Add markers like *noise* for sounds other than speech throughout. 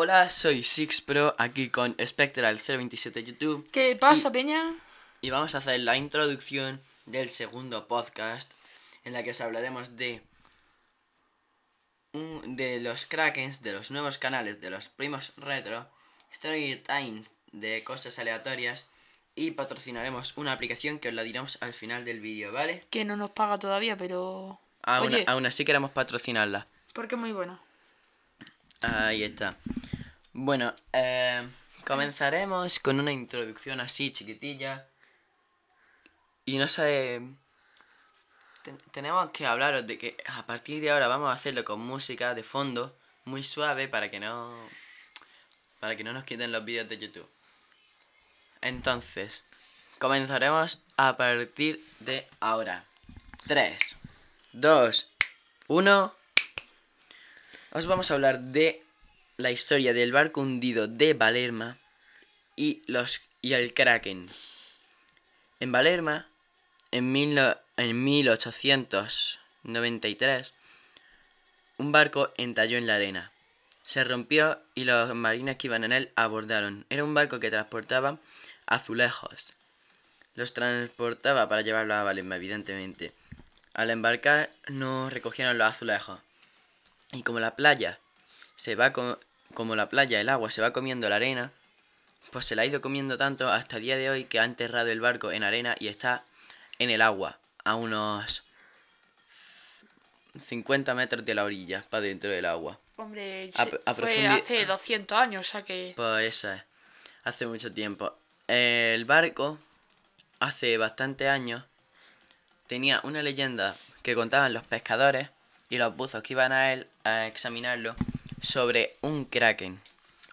Hola, soy SixPro, aquí con Spectral027 YouTube. ¿Qué pasa, Peña? Y vamos a hacer la introducción del segundo podcast, en la que os hablaremos de un- de los Krakens, de los nuevos canales de los primos retro, Story Times de cosas aleatorias y patrocinaremos una aplicación que os la diremos al final del vídeo, ¿vale? Que no nos paga todavía, pero. Aún, Oye. aún así queremos patrocinarla. Porque es muy buena. Ahí está. Bueno, eh, comenzaremos con una introducción así chiquitilla. Y no sé... ten- tenemos que hablaros de que a partir de ahora vamos a hacerlo con música de fondo, muy suave para que no... Para que no nos quiten los vídeos de YouTube. Entonces, comenzaremos a partir de ahora. 3, 2, 1... Os vamos a hablar de la historia del barco hundido de Valerma y, los, y el Kraken. En Valerma, en, mil en 1893, un barco entalló en la arena. Se rompió y los marines que iban en él abordaron. Era un barco que transportaba azulejos. Los transportaba para llevarlos a Valerma, evidentemente. Al embarcar no recogieron los azulejos. Y como la playa se va co- como la playa, el agua se va comiendo la arena, pues se la ha ido comiendo tanto hasta el día de hoy que ha enterrado el barco en arena y está en el agua, a unos 50 metros de la orilla, para dentro del agua. Hombre, A- se- a fue profundi- hace 200 años, o sea que. Pues esa es, hace mucho tiempo. El barco, hace bastante años, tenía una leyenda que contaban los pescadores y los buzos que iban a él a examinarlo sobre un kraken.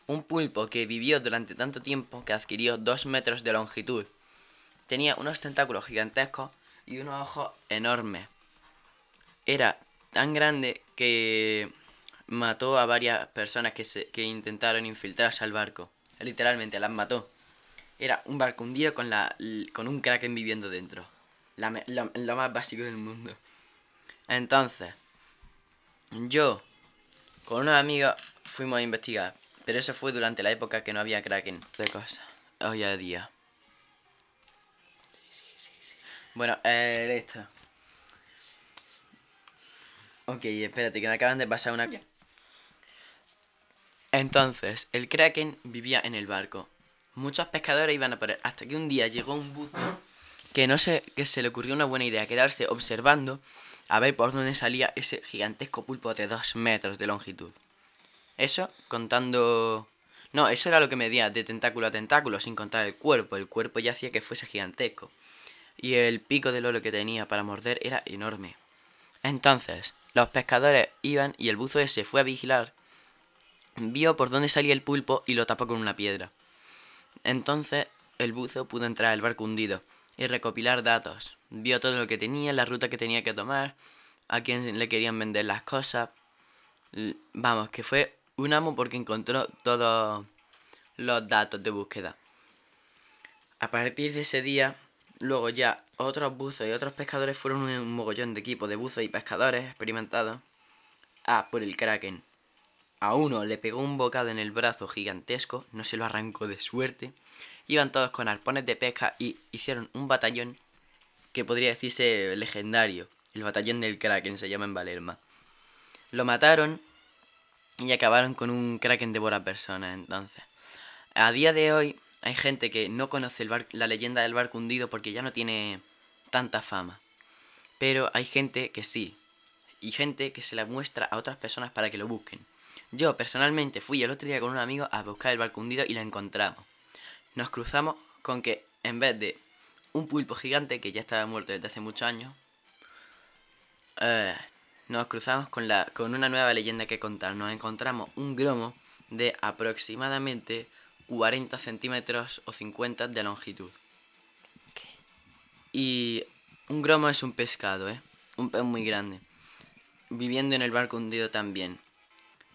Un pulpo que vivió durante tanto tiempo que adquirió dos metros de longitud. Tenía unos tentáculos gigantescos y unos ojos enormes. Era tan grande que mató a varias personas que, se, que intentaron infiltrarse al barco. Literalmente las mató. Era un barco hundido con, la, con un kraken viviendo dentro. Lo, lo más básico del mundo. Entonces, yo con unos amigos fuimos a investigar. Pero eso fue durante la época que no había kraken de cosas. Hoy en día. Bueno, eh, listo. Ok, espérate, que me acaban de pasar una... Entonces, el Kraken vivía en el barco. Muchos pescadores iban a por él, hasta que un día llegó un buzo que no sé, que se le ocurrió una buena idea, quedarse observando a ver por dónde salía ese gigantesco pulpo de dos metros de longitud. Eso contando... No, eso era lo que medía de tentáculo a tentáculo, sin contar el cuerpo. El cuerpo ya hacía que fuese gigantesco. Y el pico del oro que tenía para morder era enorme. Entonces, los pescadores iban y el buzo ese fue a vigilar vio por dónde salía el pulpo y lo tapó con una piedra. Entonces el buzo pudo entrar al barco hundido y recopilar datos. Vio todo lo que tenía, la ruta que tenía que tomar, a quién le querían vender las cosas. Vamos, que fue un amo porque encontró todos los datos de búsqueda. A partir de ese día, luego ya otros buzos y otros pescadores fueron un mogollón de equipos de buzos y pescadores experimentados a por el kraken. A uno le pegó un bocado en el brazo gigantesco, no se lo arrancó de suerte. Iban todos con arpones de pesca y hicieron un batallón que podría decirse legendario. El batallón del Kraken se llama en Valerma. Lo mataron y acabaron con un Kraken devora personas entonces. A día de hoy hay gente que no conoce el la leyenda del barco hundido porque ya no tiene tanta fama. Pero hay gente que sí. Y gente que se la muestra a otras personas para que lo busquen. Yo personalmente fui el otro día con un amigo a buscar el barco hundido y lo encontramos. Nos cruzamos con que en vez de un pulpo gigante que ya estaba muerto desde hace muchos años, eh, nos cruzamos con, la, con una nueva leyenda que contar. Nos encontramos un gromo de aproximadamente 40 centímetros o 50 de longitud. Y un gromo es un pescado, ¿eh? Un pez muy grande. Viviendo en el barco hundido también.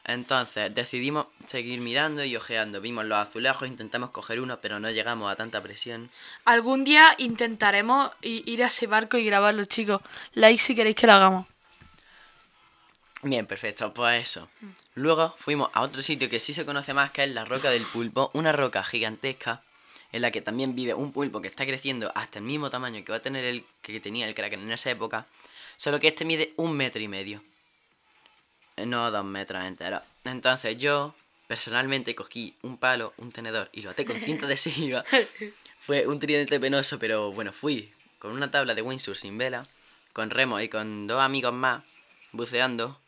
Entonces decidimos seguir mirando y ojeando. Vimos los azulejos, intentamos coger uno, pero no llegamos a tanta presión. Algún día intentaremos ir a ese barco y grabarlo, chicos. Like si queréis que lo hagamos. Bien, perfecto, pues eso. Luego fuimos a otro sitio que sí se conoce más, que es la Roca del Pulpo, una roca gigantesca en la que también vive un pulpo que está creciendo hasta el mismo tamaño que va a tener el que tenía el Kraken en esa época, solo que este mide un metro y medio. No dos metros enteros. Entonces yo, personalmente, cogí un palo, un tenedor y lo até con cinta adhesiva. *laughs* Fue un tridente penoso, pero bueno, fui con una tabla de windsurf sin vela, con remo y con dos amigos más, buceando,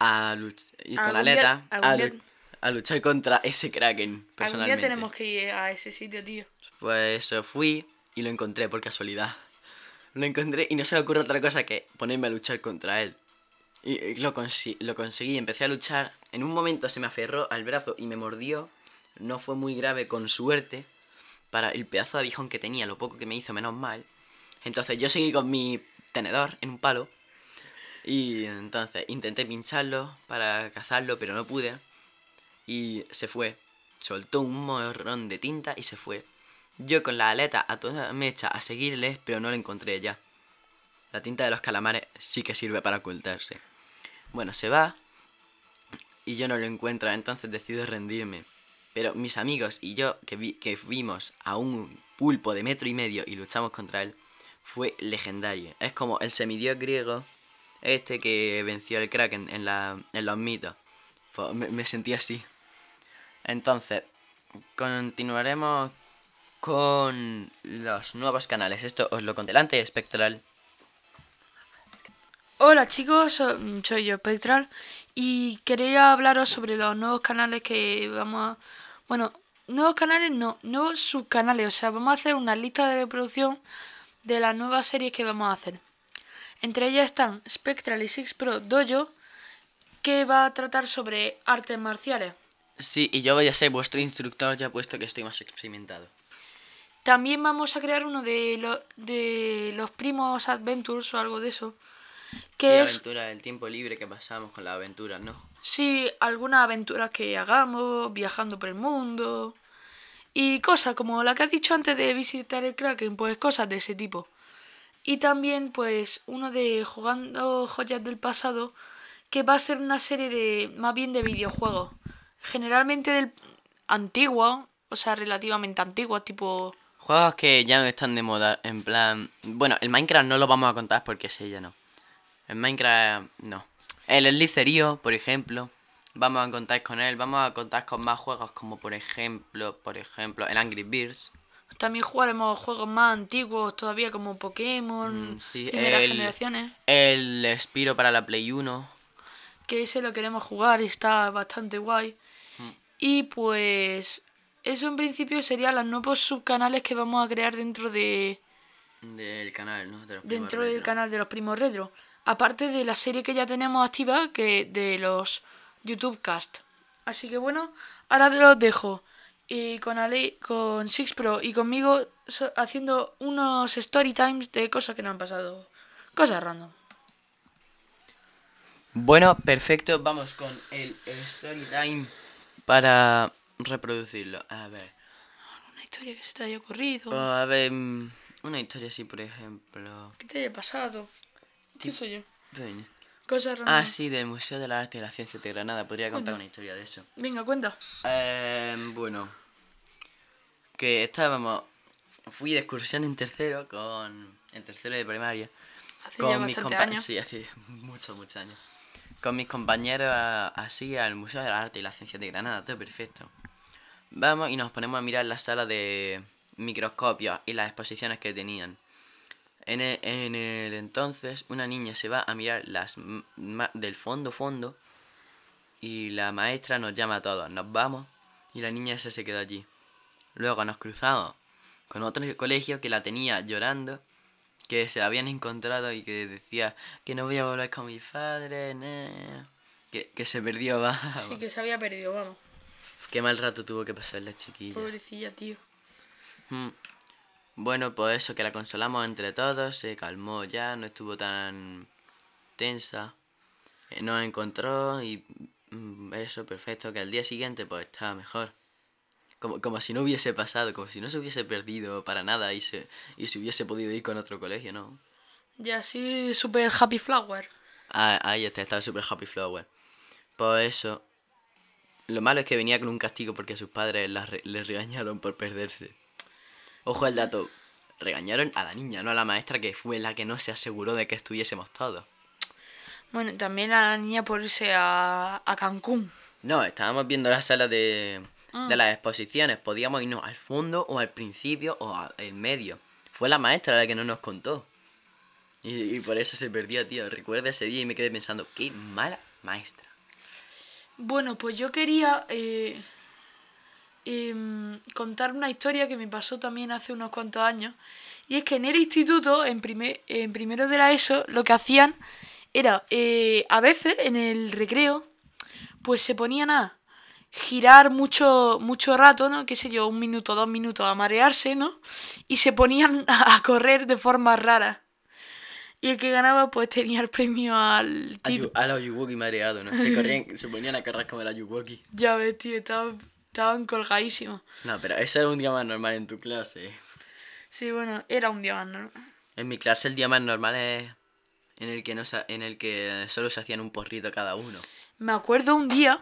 a y con Algún aleta, algún a, día- lu- a luchar contra ese Kraken, Algún personalmente. día tenemos que ir a ese sitio, tío. Pues eso, fui y lo encontré por casualidad. *laughs* Lo encontré y no se me ocurre otra cosa que ponerme a luchar contra él. Y lo, consi- lo conseguí, empecé a luchar. En un momento se me aferró al brazo y me mordió. No fue muy grave, con suerte. Para el pedazo de aguijón que tenía, lo poco que me hizo, menos mal. Entonces yo seguí con mi tenedor en un palo. Y entonces intenté pincharlo para cazarlo, pero no pude. Y se fue. Soltó un morrón de tinta y se fue. Yo con la aleta a toda mecha a seguirles, pero no lo encontré ya. La tinta de los calamares sí que sirve para ocultarse. Bueno, se va y yo no lo encuentro, entonces decido rendirme. Pero mis amigos y yo, que, vi- que vimos a un pulpo de metro y medio y luchamos contra él, fue legendario. Es como el semidios griego, este que venció al Kraken en, la, en los mitos. Pues me, me sentí así. Entonces, continuaremos con los nuevos canales. Esto os lo conté delante, Spectral. Hola chicos, so- soy yo Spectral y quería hablaros sobre los nuevos canales que vamos a... Bueno, nuevos canales no, nuevos subcanales, o sea, vamos a hacer una lista de reproducción de las nuevas series que vamos a hacer. Entre ellas están Spectral y Six Pro Dojo, que va a tratar sobre artes marciales. Sí, y yo voy a ser vuestro instructor ya puesto que estoy más experimentado. También vamos a crear uno de, lo- de los primos Adventures o algo de eso. Que Sí, es aventura, el tiempo libre que pasamos con la aventura, ¿no? Sí, algunas aventuras que hagamos, viajando por el mundo. Y cosas como la que has dicho antes de visitar el Kraken, pues cosas de ese tipo. Y también, pues, uno de jugando joyas del pasado, que va a ser una serie de, más bien de videojuegos. Generalmente del antiguo, o sea, relativamente antiguo, tipo... Juegos que ya no están de moda, en plan... Bueno, el Minecraft no lo vamos a contar porque ese ya no. El Minecraft, no. El Slicerio, por ejemplo, vamos a contar con él. Vamos a contar con más juegos como, por ejemplo, por ejemplo, el Angry Birds. También jugaremos juegos más antiguos todavía como Pokémon, Mm, sí, primeras el- generaciones. El Spiro para la Play 1. que ese lo queremos jugar y está bastante guay. Y pues eso en principio serían los nuevos subcanales que vamos a crear dentro de Del canal, ¿no? De los dentro del retro. canal de los primos retro. Aparte de la serie que ya tenemos activa que de los YouTube Cast. Así que bueno, ahora te los dejo. Y con Ale, con Six Pro y conmigo so- haciendo unos story times de cosas que nos han pasado. Cosas random. Bueno, perfecto. Vamos con el story time para reproducirlo. A ver. Una historia que se te haya ocurrido. A ver, mm, una historia así, por ejemplo. ¿Qué te haya pasado? ¿Qué soy yo? Cosas random. Ah, sí, del Museo de la Arte y la Ciencia de Granada. Podría contar una historia de eso. Venga, cuenta. Eh, bueno, que estábamos. Fui de excursión en tercero con. En tercero de primaria. Hace ya bastante compa- años. Sí, hace *laughs* muchos, muchos años. Con mis compañeros a- así al Museo de la Arte y la Ciencia de Granada, todo perfecto. Vamos y nos ponemos a mirar la sala de microscopios y las exposiciones que tenían. En el, en el entonces, una niña se va a mirar las del fondo fondo y la maestra nos llama a todos. Nos vamos y la niña esa se quedó allí. Luego nos cruzamos con otro colegio que la tenía llorando, que se la habían encontrado y que decía que no voy a volver con mi padre, nah". que, que se perdió, *laughs* va. Sí que se había perdido, vamos. Qué mal rato tuvo que pasar la chiquilla. Pobrecilla, tío. Mm. Bueno, pues eso, que la consolamos entre todos, se calmó ya, no estuvo tan tensa. Eh, Nos encontró y mm, eso, perfecto, que al día siguiente pues estaba mejor. Como, como si no hubiese pasado, como si no se hubiese perdido para nada y se, y se hubiese podido ir con otro colegio, ¿no? Ya sí, super happy flower. Ah, ahí está, estaba super happy flower. Por eso. Lo malo es que venía con un castigo porque sus padres la le regañaron por perderse. Ojo al dato. Regañaron a la niña, no a la maestra que fue la que no se aseguró de que estuviésemos todos. Bueno, también a la niña por irse a, a Cancún. No, estábamos viendo la sala de, Ah. de las exposiciones. Podíamos irnos al fondo o al principio o al medio. Fue la maestra la que no nos contó. Y, y por eso se perdió, tío. Recuerdo ese día y me quedé pensando, qué mala maestra. Bueno, pues yo quería eh, em, contar una historia que me pasó también hace unos cuantos años. Y es que en el instituto, en, primer, en primero de la ESO, lo que hacían era, eh, a veces en el recreo, pues se ponían a girar mucho, mucho rato, ¿no? Qué sé yo, un minuto, dos minutos, a marearse, ¿no? Y se ponían *laughs* a, correr de forma rara. Y el que ganaba, pues tenía el premio al A, tipo. yu- a los Yuwoki mareados, ¿no? Se, corrían, se ponían a correr como la Yuwoki. Ya ves, tío, estaban, estaban colgadísimos. No, pero ese era un día más normal en tu clase. Sí, bueno, era un día más normal. En mi clase el día más normal es en el que no sa- en el que solo se hacían un porrito cada uno. Me acuerdo un día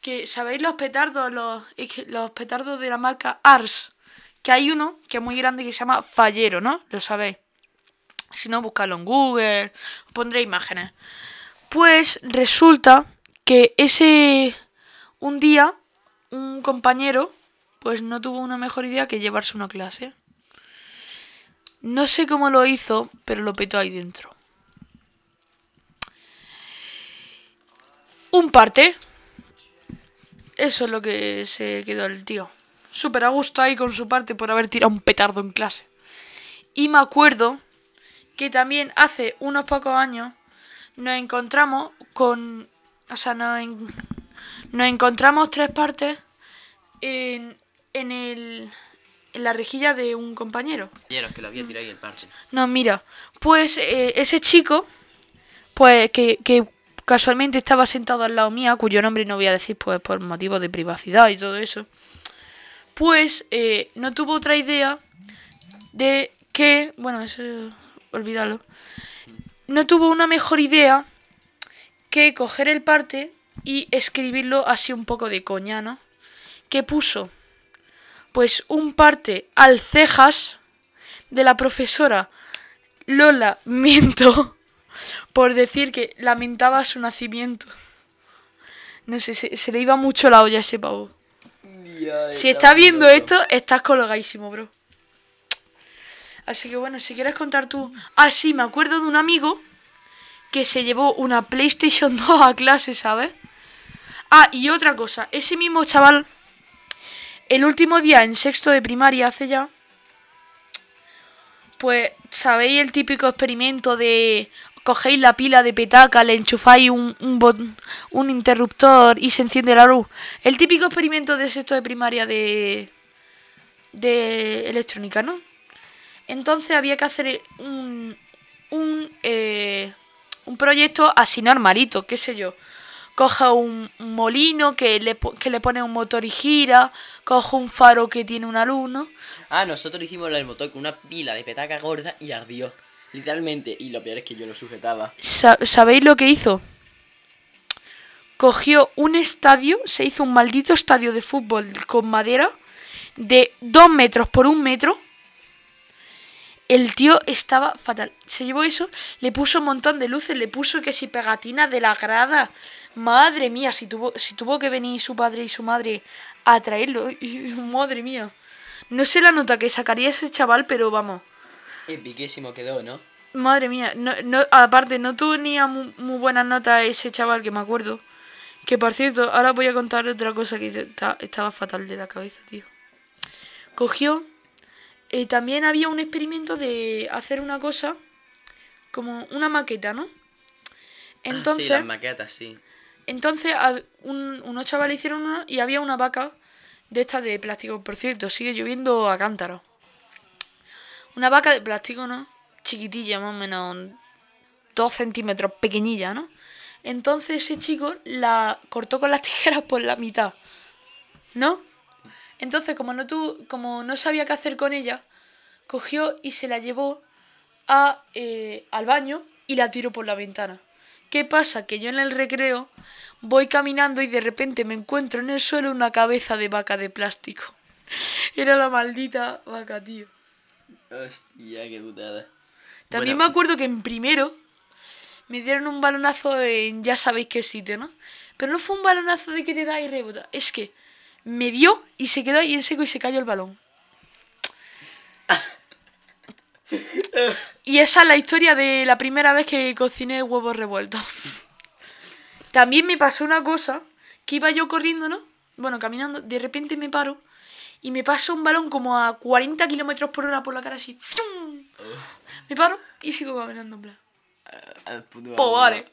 que, ¿sabéis los petardos? Los, los petardos de la marca Ars. Que hay uno que es muy grande que se llama Fallero, ¿no? Lo sabéis. Si no, buscadlo en Google, os pondré imágenes. Pues resulta que ese. Un día, un compañero, pues no tuvo una mejor idea que llevarse una clase. No sé cómo lo hizo, pero lo petó ahí dentro. Un parte. Eso es lo que se quedó el tío. Súper a gusto ahí con su parte por haber tirado un petardo en clase. Y me acuerdo que también hace unos pocos años nos encontramos con... O sea, nos, en- nos encontramos tres partes en, en, el, en la rejilla de un compañero. Que lo había tirado ahí el parche. No, mira, pues eh, ese chico, pues que, que casualmente estaba sentado al lado mía, cuyo nombre no voy a decir pues por motivos de privacidad y todo eso, pues eh, no tuvo otra idea de que, bueno, eso olvídalo, no tuvo una mejor idea que coger el parte y escribirlo así un poco de coña, ¿no? Que puso, pues un parte al cejas de la profesora Lola *laughs* Miento por decir que lamentaba su nacimiento. No sé, se, se le iba mucho la olla a ese pavo. Si estás viendo esto, estás colgadísimo, bro. Así que bueno, si quieres contar tú... Ah, sí, me acuerdo de un amigo que se llevó una PlayStation *laughs* 2 a clase, ¿sabes? Ah, y otra cosa, ese mismo chaval, el último día en sexto de primaria hace ya, pues, ¿sabéis el típico experimento de cogéis la pila de petaca, le enchufáis un, un, interruptor y se enciende la luz? El típico experimento de sexto de primaria de, de electrónica, ¿no? Entonces había que hacer un, un, eh, un proyecto así normalito, qué sé yo. Coja un un molino que le, que le pone un motor y gira, cojo un faro que tiene una luz, ¿no? Ah, nosotros hicimos el motor con una pila de petaca gorda y ardió. Literalmente. Y lo peor es que yo lo sujetaba. Sa- ¿Sabéis lo que hizo? Cogió un estadio, se hizo un maldito estadio de fútbol con madera de dos metros por un metro. El tío estaba fatal. Se llevó eso, le puso un montón de luces, le puso que si pegatinas de la grada. Madre mía, si tuvo, si tuvo que venir su padre y su madre a traerlo. *laughs* madre mía. No sé la nota que sacaría ese chaval, pero vamos. Epiquísimo quedó, ¿no? Madre mía, no, no, aparte no tenía muy, muy buenas notas ese chaval que me acuerdo. Que por cierto, ahora voy a contar otra cosa que ta- estaba fatal de la cabeza, tío. Cogió. Eh, también había un experimento de hacer una cosa como una maqueta, ¿no? Entonces, Sí, las maquetas, sí. entonces un- unos chavales hicieron una y había una vaca de estas de plástico. Por cierto, sigue lloviendo a cántaros. Una vaca de plástico, ¿no? Chiquitilla, más o menos dos centímetros, pequeñilla, ¿no? Entonces ese chico la cortó con las *laughs* tijeras por la mitad, ¿no? Entonces, como no, tu, como no sabía qué hacer con ella, cogió y se la llevó a, eh, al baño y la tiró por la ventana. ¿Qué pasa? Que yo en el recreo voy caminando y de repente me encuentro en el suelo una cabeza de vaca de plástico. *laughs* Era la maldita vaca, tío. Hostia, qué putada. También Bueno, me acuerdo que en primero me dieron un balonazo en ya sabéis qué sitio, ¿no? Pero no fue un balonazo de que te da y rebota. Es que me dio y se quedó ahí en seco y se cayó el balón. *laughs* Y esa es la historia de la primera vez que cociné huevos revueltos. También me pasó una cosa, que iba yo corriendo, ¿no? Bueno, caminando, de repente me paro y me pasa un balón como a 40 kilómetros por hora por la cara así. Me paro y sigo caminando en plan. eh, puto Pues vale.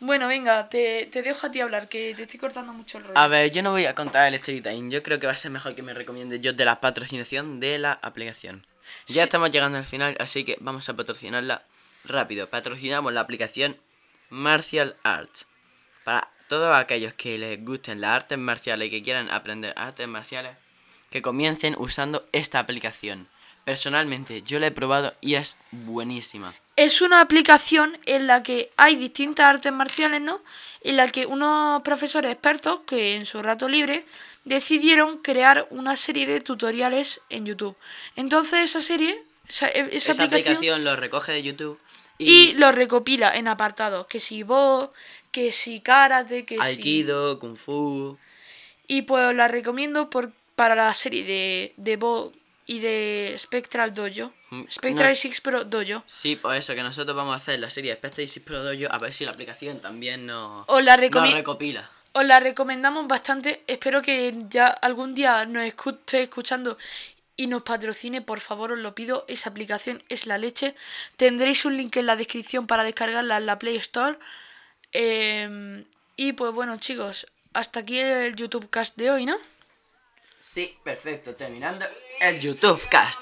Bueno, venga, te, te dejo a ti hablar, que te estoy cortando mucho el rollo. A ver, yo no voy a contar el story time. Yo creo que va a ser mejor que me recomiende yo de la patrocinación de la aplicación. Ya Sí. estamos llegando al final, así que vamos a patrocinarla rápido. Patrocinamos la aplicación Martial Arts. Para todos aquellos que les gusten las artes marciales y que quieran aprender artes marciales, que comiencen usando esta aplicación. Personalmente, yo la he probado y es buenísima. Es una aplicación en la que hay distintas artes marciales, ¿no? En la que unos profesores expertos que en su rato libre decidieron crear una serie de tutoriales en YouTube. Entonces esa serie, esa, e, esa Esa aplicación, aplicación lo recoge de YouTube y lo recopila en apartados, que si voz, que si karate, que si... Aikido, Kung Fu. Y pues la recomiendo por, para la serie de, de Bo y de Spectral Dojo. Mm, Spectral no- 6 Pro Dojo. Sí, pues eso, que nosotros vamos a hacer la serie Spectre y Pro Dojo a ver si la aplicación también nos, Os la, nos recopila. os la recomendamos bastante. Espero que ya algún día nos escu- esté escuchando y nos patrocine. Por favor, os lo pido. Esa aplicación es la leche. Tendréis un link en la descripción para descargarla en la Play Store. Eh, y pues bueno, chicos, hasta aquí el YouTube Cast de hoy, ¿no? Sí, perfecto, terminando el YouTube Cast.